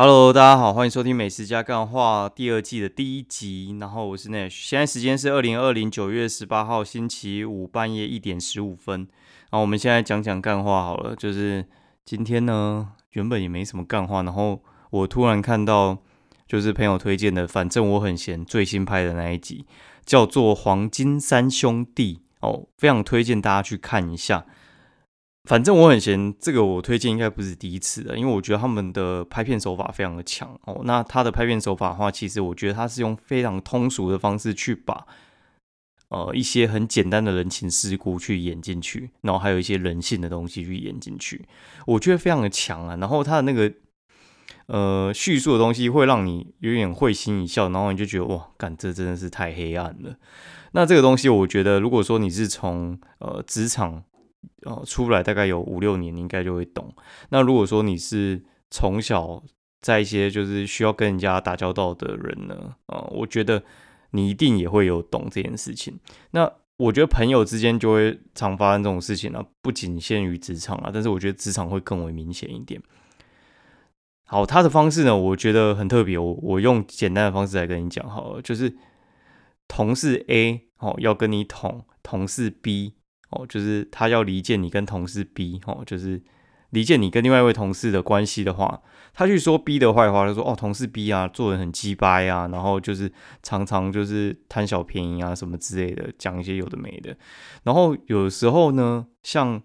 Hello，大家好，欢迎收听《美食加干话》第二季的第一集。然后我是 Nash，现在时间是二零二零九月十八号星期五半夜一点十五分。然后我们现在讲讲干话好了，就是今天呢，原本也没什么干话，然后我突然看到就是朋友推荐的，反正我很闲最新拍的那一集，叫做《黄金三兄弟》哦，非常推荐大家去看一下。反正我很闲，这个我推荐应该不是第一次了，因为我觉得他们的拍片手法非常的强哦。那他的拍片手法的话，其实我觉得他是用非常通俗的方式去把呃一些很简单的人情世故去演进去，然后还有一些人性的东西去演进去，我觉得非常的强啊。然后他的那个呃叙述的东西会让你有点会心一笑，然后你就觉得哇，干这真的是太黑暗了。那这个东西，我觉得如果说你是从呃职场。哦，出来大概有五六年，你应该就会懂。那如果说你是从小在一些就是需要跟人家打交道的人呢，啊，我觉得你一定也会有懂这件事情。那我觉得朋友之间就会常发生这种事情啊，不仅限于职场啊，但是我觉得职场会更为明显一点。好，他的方式呢，我觉得很特别。我我用简单的方式来跟你讲好了，就是同事 A 哦要跟你捅同事 B。哦，就是他要离间你跟同事 B，哦，就是离间你跟另外一位同事的关系的话，他去说 B 的坏话，就说哦，同事 B 啊，做人很鸡掰啊，然后就是常常就是贪小便宜啊什么之类的，讲一些有的没的。然后有时候呢，像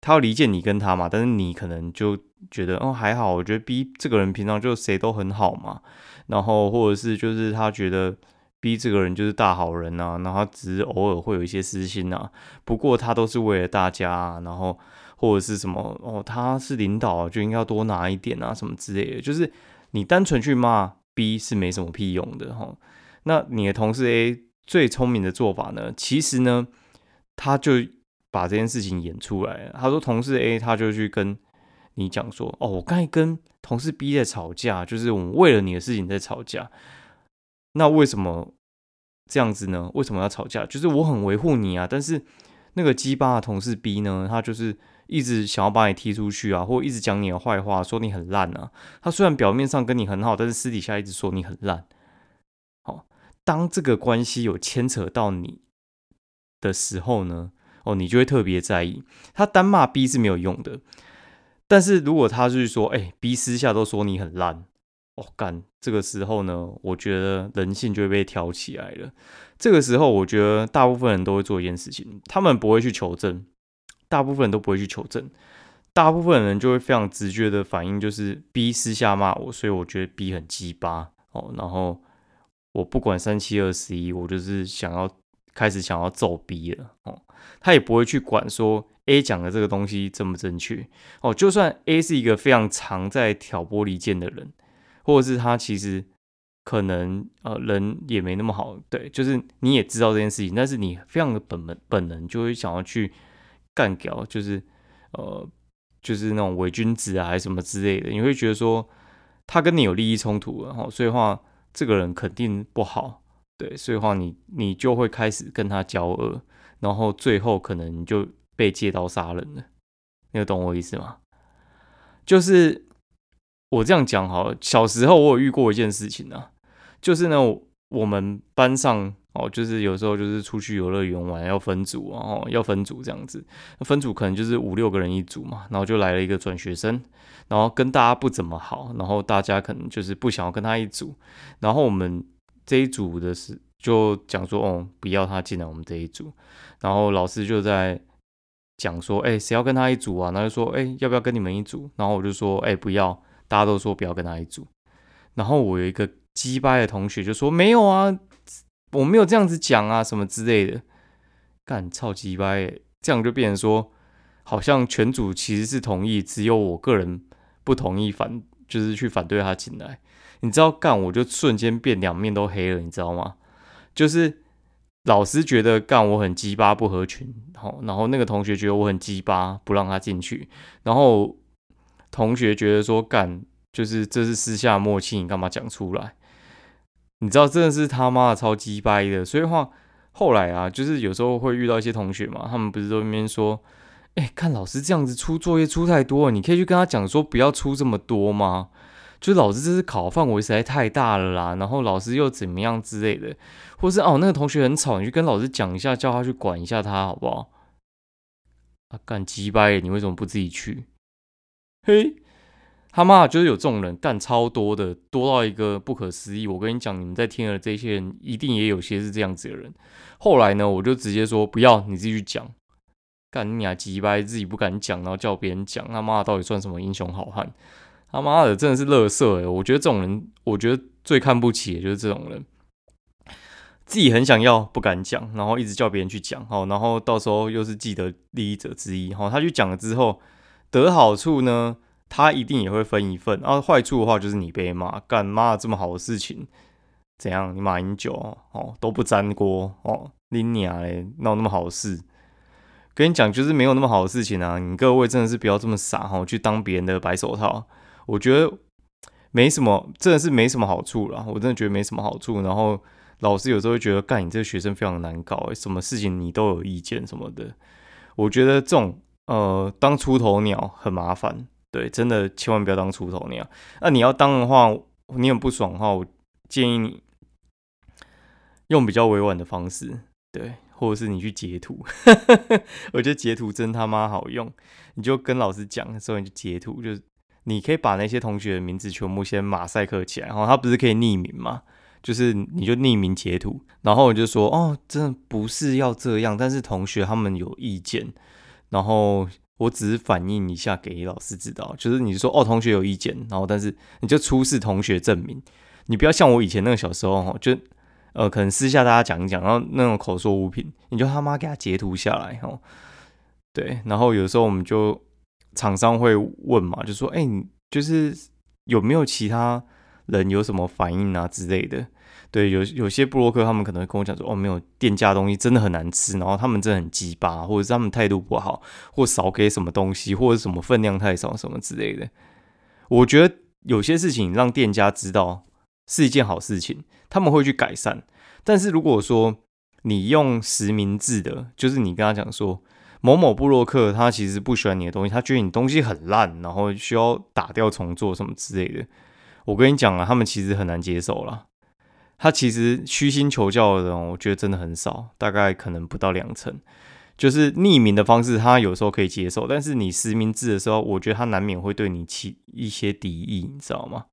他要离间你跟他嘛，但是你可能就觉得哦还好，我觉得 B 这个人平常就谁都很好嘛，然后或者是就是他觉得。B 这个人就是大好人呐，然后他只是偶尔会有一些私心呐，不过他都是为了大家，然后或者是什么哦，他是领导就应该多拿一点啊，什么之类的。就是你单纯去骂 B 是没什么屁用的哈。那你的同事 A 最聪明的做法呢，其实呢，他就把这件事情演出来。他说同事 A 他就去跟你讲说，哦，我刚才跟同事 B 在吵架，就是我们为了你的事情在吵架。那为什么这样子呢？为什么要吵架？就是我很维护你啊，但是那个鸡巴的同事 B 呢，他就是一直想要把你踢出去啊，或一直讲你的坏话，说你很烂啊。他虽然表面上跟你很好，但是私底下一直说你很烂。好，当这个关系有牵扯到你的时候呢，哦，你就会特别在意。他单骂 B 是没有用的，但是如果他就是说，哎，B 私下都说你很烂。哦，干这个时候呢，我觉得人性就会被挑起来了。这个时候，我觉得大部分人都会做一件事情，他们不会去求证，大部分人都不会去求证，大部分人就会非常直觉的反应就是 B 私下骂我，所以我觉得 B 很鸡巴哦。然后我不管三七二十一，我就是想要开始想要揍 B 了哦。他也不会去管说 A 讲的这个东西正不正确哦。就算 A 是一个非常常在挑拨离间的人。或者是他其实可能呃人也没那么好，对，就是你也知道这件事情，但是你非常的本能本能就会想要去干掉，就是呃就是那种伪君子啊还是什么之类的，你会觉得说他跟你有利益冲突，然后所以话这个人肯定不好，对，所以话你你就会开始跟他交恶，然后最后可能你就被借刀杀人了，你有懂我意思吗？就是。我这样讲好，小时候我有遇过一件事情啊，就是呢，我们班上哦，就是有时候就是出去游乐园玩要分组哦，要分组这样子，分组可能就是五六个人一组嘛，然后就来了一个转学生，然后跟大家不怎么好，然后大家可能就是不想要跟他一组，然后我们这一组的是就讲说哦，不要他进来我们这一组，然后老师就在讲说，哎，谁要跟他一组啊？然后就说，哎，要不要跟你们一组？然后我就说，哎，不要。大家都说不要跟他一组，然后我有一个鸡掰的同学就说没有啊，我没有这样子讲啊，什么之类的，干超鸡掰，这样就变成说好像全组其实是同意，只有我个人不同意反，就是去反对他进来。你知道干，我就瞬间变两面都黑了，你知道吗？就是老师觉得干我很鸡巴不合群，好，然后那个同学觉得我很鸡巴不让他进去，然后。同学觉得说干就是这是私下默契，你干嘛讲出来？你知道真的是他妈的超鸡掰的。所以话后来啊，就是有时候会遇到一些同学嘛，他们不是都那边说，哎，看老师这样子出作业出太多了，你可以去跟他讲说不要出这么多吗？就老师这次考范围实在太大了啦，然后老师又怎么样之类的，或是哦那个同学很吵，你去跟老师讲一下，叫他去管一下他好不好？啊，干鸡掰，你为什么不自己去？嘿，他妈就是有这种人干超多的，多到一个不可思议。我跟你讲，你们在听的这些人，一定也有些是这样子的人。后来呢，我就直接说不要，你自己去讲。干你啊，鸡掰，自己不敢讲，然后叫别人讲，他妈到底算什么英雄好汉？他妈的，真的是乐色哎！我觉得这种人，我觉得最看不起的就是这种人，自己很想要不敢讲，然后一直叫别人去讲，好，然后到时候又是既得利益者之一，好，他去讲了之后得好处呢，他一定也会分一份，然后坏处的话就是你被骂，干妈这么好的事情，怎样？你马英九哦都不沾锅哦，拎你娘嘞，闹那么好事？跟你讲，就是没有那么好的事情啊！你各位真的是不要这么傻哈，去当别人的白手套。我觉得没什么，真的是没什么好处了。我真的觉得没什么好处。然后老师有时候会觉得，干你这个学生非常难搞，什么事情你都有意见什么的。我觉得这种呃，当出头鸟很麻烦。对，真的千万不要当出头鸟。那你要当的话，你很不爽的话，我建议你用比较委婉的方式，对。或者是你去截图，我觉得截图真他妈好用。你就跟老师讲的时候，你就截图，就是你可以把那些同学的名字全部先马赛克起来，然后他不是可以匿名吗？就是你就匿名截图，然后我就说哦，真的不是要这样，但是同学他们有意见，然后我只是反映一下给老师知道，就是你说哦，同学有意见，然后但是你就出示同学证明，你不要像我以前那个小时候就。呃，可能私下大家讲一讲，然后那种口说无凭，你就他妈给他截图下来哦。对，然后有时候我们就厂商会问嘛，就说，哎，你就是有没有其他人有什么反应啊之类的？对，有有些布洛克他们可能会跟我讲说，哦，没有店家东西真的很难吃，然后他们真的很鸡巴，或者是他们态度不好，或少给什么东西，或者什么分量太少什么之类的。我觉得有些事情让店家知道。是一件好事情，他们会去改善。但是如果说你用实名制的，就是你跟他讲说某某布洛克他其实不喜欢你的东西，他觉得你东西很烂，然后需要打掉重做什么之类的，我跟你讲啊，他们其实很难接受了。他其实虚心求教的人，我觉得真的很少，大概可能不到两成。就是匿名的方式，他有时候可以接受，但是你实名制的时候，我觉得他难免会对你起一些敌意，你知道吗？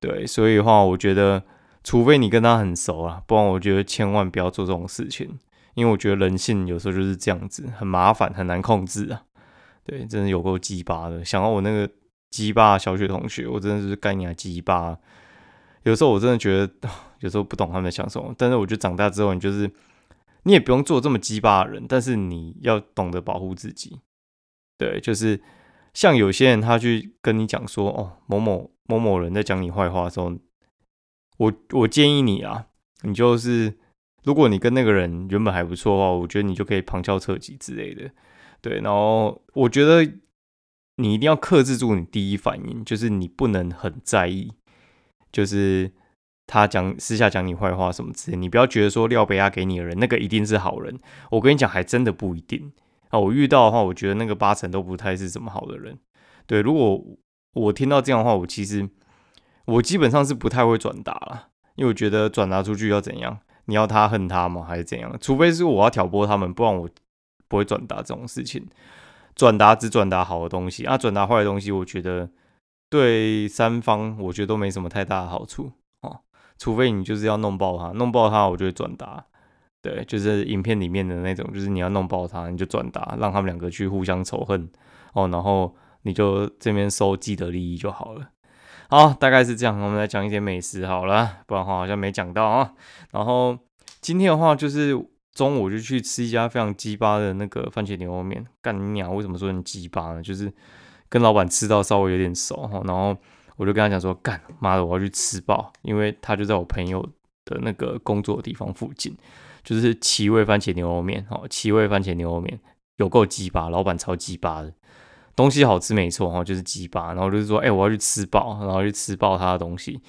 对，所以的话，我觉得，除非你跟他很熟啊，不然我觉得千万不要做这种事情，因为我觉得人性有时候就是这样子，很麻烦，很难控制啊。对，真的有够鸡巴的。想到我那个鸡巴小学同学，我真的是概念鸡巴。有时候我真的觉得，有时候不懂他们在想什么。但是我觉得长大之后，你就是你也不用做这么鸡巴的人，但是你要懂得保护自己。对，就是像有些人他去跟你讲说，哦，某某。某某人在讲你坏话的时候，我我建议你啊，你就是如果你跟那个人原本还不错的话，我觉得你就可以旁敲侧击之类的，对。然后我觉得你一定要克制住你第一反应，就是你不能很在意，就是他讲私下讲你坏话什么之类，你不要觉得说廖北亚给你的人那个一定是好人，我跟你讲还真的不一定啊。我遇到的话，我觉得那个八成都不太是什么好的人，对。如果我听到这样的话，我其实我基本上是不太会转达了，因为我觉得转达出去要怎样？你要他恨他吗？还是怎样？除非是我要挑拨他们，不然我不会转达这种事情。转达只转达好的东西啊，转达坏的东西，我觉得对三方我觉得都没什么太大的好处哦。除非你就是要弄爆他，弄爆他，我就会转达。对，就是影片里面的那种，就是你要弄爆他，你就转达，让他们两个去互相仇恨哦，然后。你就这边收既得利益就好了。好，大概是这样。我们来讲一点美食好了，不然的话好像没讲到啊。然后今天的话，就是中午就去吃一家非常鸡巴的那个番茄牛肉面。干你娘！为什么说很鸡巴呢？就是跟老板吃到稍微有点熟哈。然后我就跟他讲说：“干妈的，我要去吃爆！”因为他就在我朋友的那个工作的地方附近，就是七味番茄牛肉面。哦，奇味番茄牛肉面有够鸡巴，老板超鸡巴的。东西好吃没错哈，就是鸡巴，然后就是说，哎，我要去吃爆，然后去吃爆他的东西。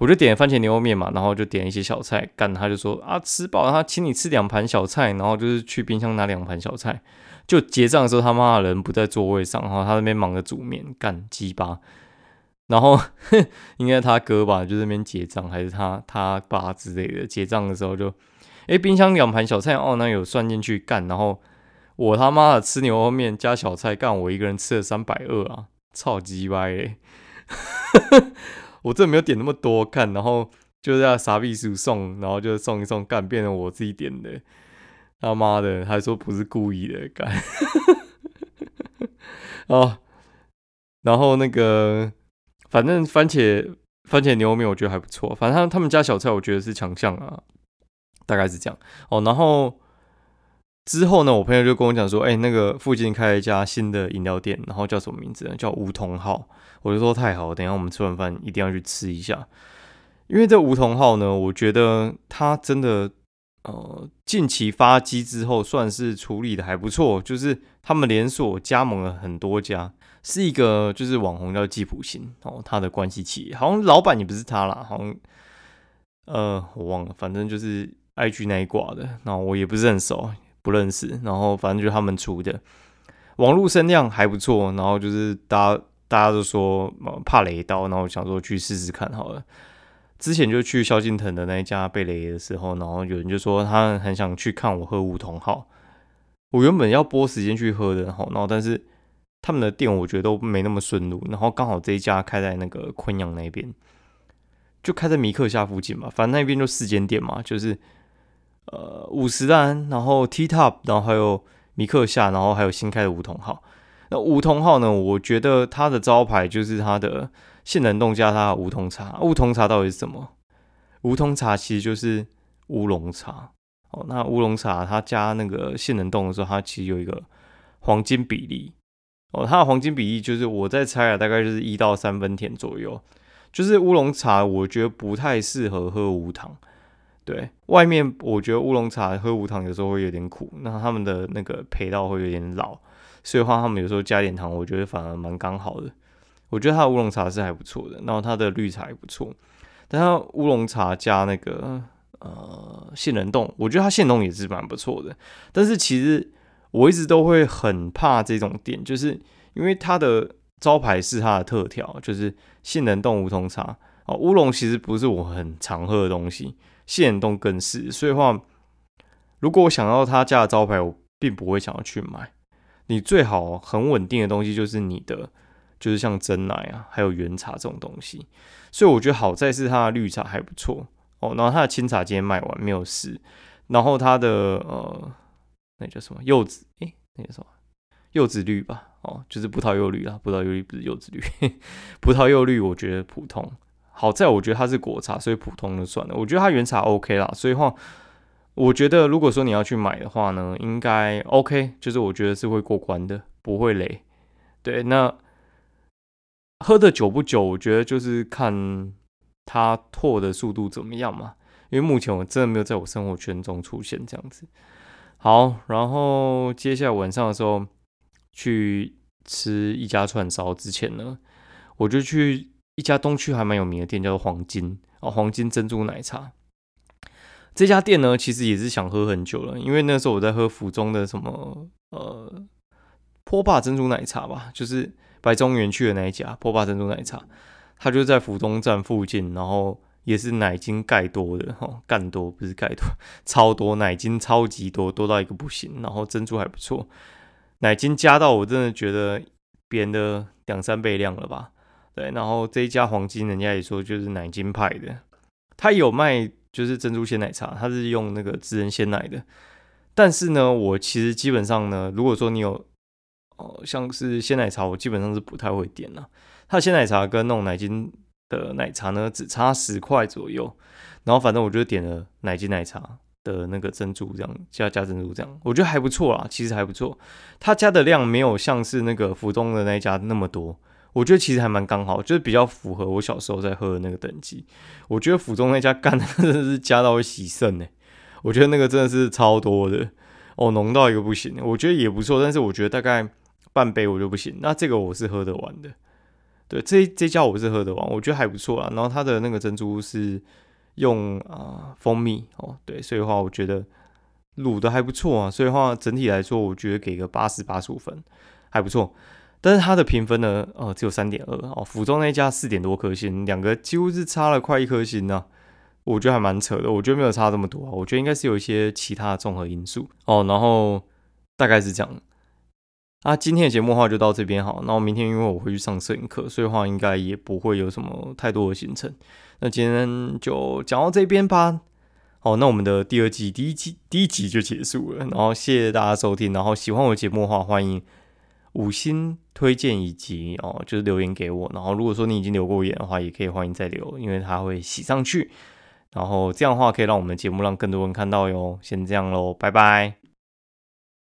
我就点番茄牛肉面嘛，然后就点一些小菜，干他就说啊，吃饱了，他请你吃两盘小菜，然后就是去冰箱拿两盘小菜。就结账的时候，他妈的人不在座位上，然后他那边忙着煮面，干鸡巴。然后应该他哥吧，就那边结账，还是他他爸之类的结账的时候就，哎，冰箱两盘小菜哦，那有算进去干，然后我他妈的吃牛肉面加小菜干，我一个人吃了三百二啊，超级歪嘞！我这没有点那么多看，然后就在傻逼叔送，然后就送一送干，变成我自己点的，他妈的还说不是故意的干，哦，然后那个。反正番茄番茄牛肉面我觉得还不错，反正他他们家小菜我觉得是强项啊，大概是这样哦。然后之后呢，我朋友就跟我讲说，哎，那个附近开了一家新的饮料店，然后叫什么名字呢？叫梧桐号。我就说太好，等下我们吃完饭一定要去吃一下。因为这梧桐号呢，我觉得它真的呃近期发机之后算是处理的还不错，就是他们连锁加盟了很多家。是一个就是网红叫吉普星哦，他的关系企业好像老板也不是他啦，好像呃我忘了，反正就是 IG 那一挂的，然后我也不是很熟，不认识，然后反正就是他们出的，网络声量还不错，然后就是大家大家都说怕雷刀，然后想说去试试看好了。之前就去萧敬腾的那一家被雷的时候，然后有人就说他很想去看我喝梧桐号，我原本要拨时间去喝的，然后但是。他们的店我觉得都没那么顺路，然后刚好这一家开在那个昆阳那边，就开在米克下附近嘛，反正那边就四间店嘛，就是呃五十单，然后 T Top，然后还有米克下，然后还有新开的梧桐号。那梧桐号呢，我觉得它的招牌就是它的杏仁冻加它的梧桐茶。梧桐茶到底是什么？梧桐茶其实就是乌龙茶。哦，那乌龙茶它加那个杏仁冻的时候，它其实有一个黄金比例。哦，它的黄金比例就是我在猜啊，大概就是一到三分甜左右。就是乌龙茶，我觉得不太适合喝无糖。对外面，我觉得乌龙茶喝无糖有时候会有点苦，那他们的那个配料会有点老，所以话他们有时候加点糖，我觉得反而蛮刚好的。我觉得它的乌龙茶是还不错的，然后它的绿茶也不错，但它乌龙茶加那个呃杏仁冻，我觉得它杏仁冻也是蛮不错的，但是其实。我一直都会很怕这种店，就是因为它的招牌是它的特调，就是杏仁冻梧桐茶哦。乌龙其实不是我很常喝的东西，杏仁冻更是。所以话，如果我想要他家的招牌，我并不会想要去买。你最好很稳定的东西就是你的，就是像真奶啊，还有原茶这种东西。所以我觉得好在是它的绿茶还不错哦，然后它的清茶今天卖完没有事，然后它的呃。那叫什么柚子？诶，那叫什么柚子绿吧？哦，就是葡萄柚绿啦。葡萄柚绿不是柚子绿，葡萄柚绿我觉得普通。好在我觉得它是果茶，所以普通就算了。我觉得它原茶 OK 啦，所以话我觉得如果说你要去买的话呢，应该 OK，就是我觉得是会过关的，不会雷。对，那喝的久不久，我觉得就是看它拓的速度怎么样嘛。因为目前我真的没有在我生活圈中出现这样子。好，然后接下来晚上的时候去吃一家串烧之前呢，我就去一家东区还蛮有名的店，叫做黄金哦，黄金珍珠奶茶。这家店呢，其实也是想喝很久了，因为那时候我在喝府中的什么呃坡霸珍珠奶茶吧，就是白中原去的那一家坡霸珍珠奶茶，它就在府中站附近，然后。也是奶精盖多的哈，干多不是盖多，超多奶精超级多，多到一个不行。然后珍珠还不错，奶精加到我真的觉得别人的两三倍量了吧？对，然后这一家黄金，人家也说就是奶精派的，他有卖就是珍珠鲜奶茶，它是用那个智人鲜奶的。但是呢，我其实基本上呢，如果说你有哦像是鲜奶茶，我基本上是不太会点了。它鲜奶茶跟那种奶精。的奶茶呢，只差十块左右，然后反正我就点了奶精奶茶的那个珍珠，这样加加珍珠这样，我觉得还不错啦，其实还不错。他加的量没有像是那个福中的那一家那么多，我觉得其实还蛮刚好，就是比较符合我小时候在喝的那个等级。我觉得府中那家干的 真的是加到会洗肾呢，我觉得那个真的是超多的哦，浓到一个不行。我觉得也不错，但是我觉得大概半杯我就不行。那这个我是喝得完的。对，这这家我是喝得完，我觉得还不错啊。然后它的那个珍珠是用啊蜂蜜哦，对，所以话我觉得卤的还不错啊。所以话整体来说，我觉得给个八十八十五分，还不错。但是它的评分呢，呃，只有三点二哦。福州那一家四点多颗星，两个几乎是差了快一颗星呢。我觉得还蛮扯的，我觉得没有差这么多啊。我觉得应该是有一些其他的综合因素哦。然后大概是这样。啊，今天的节目的话就到这边好。那我明天因为我会去上摄影课，所以话应该也不会有什么太多的行程。那今天就讲到这边吧。好，那我们的第二季第一季第一集就结束了。然后谢谢大家收听。然后喜欢我的节目的话，欢迎五星推荐以及哦，就是留言给我。然后如果说你已经留过言的话，也可以欢迎再留，因为它会洗上去。然后这样的话可以让我们的节目让更多人看到哟。先这样喽，拜拜。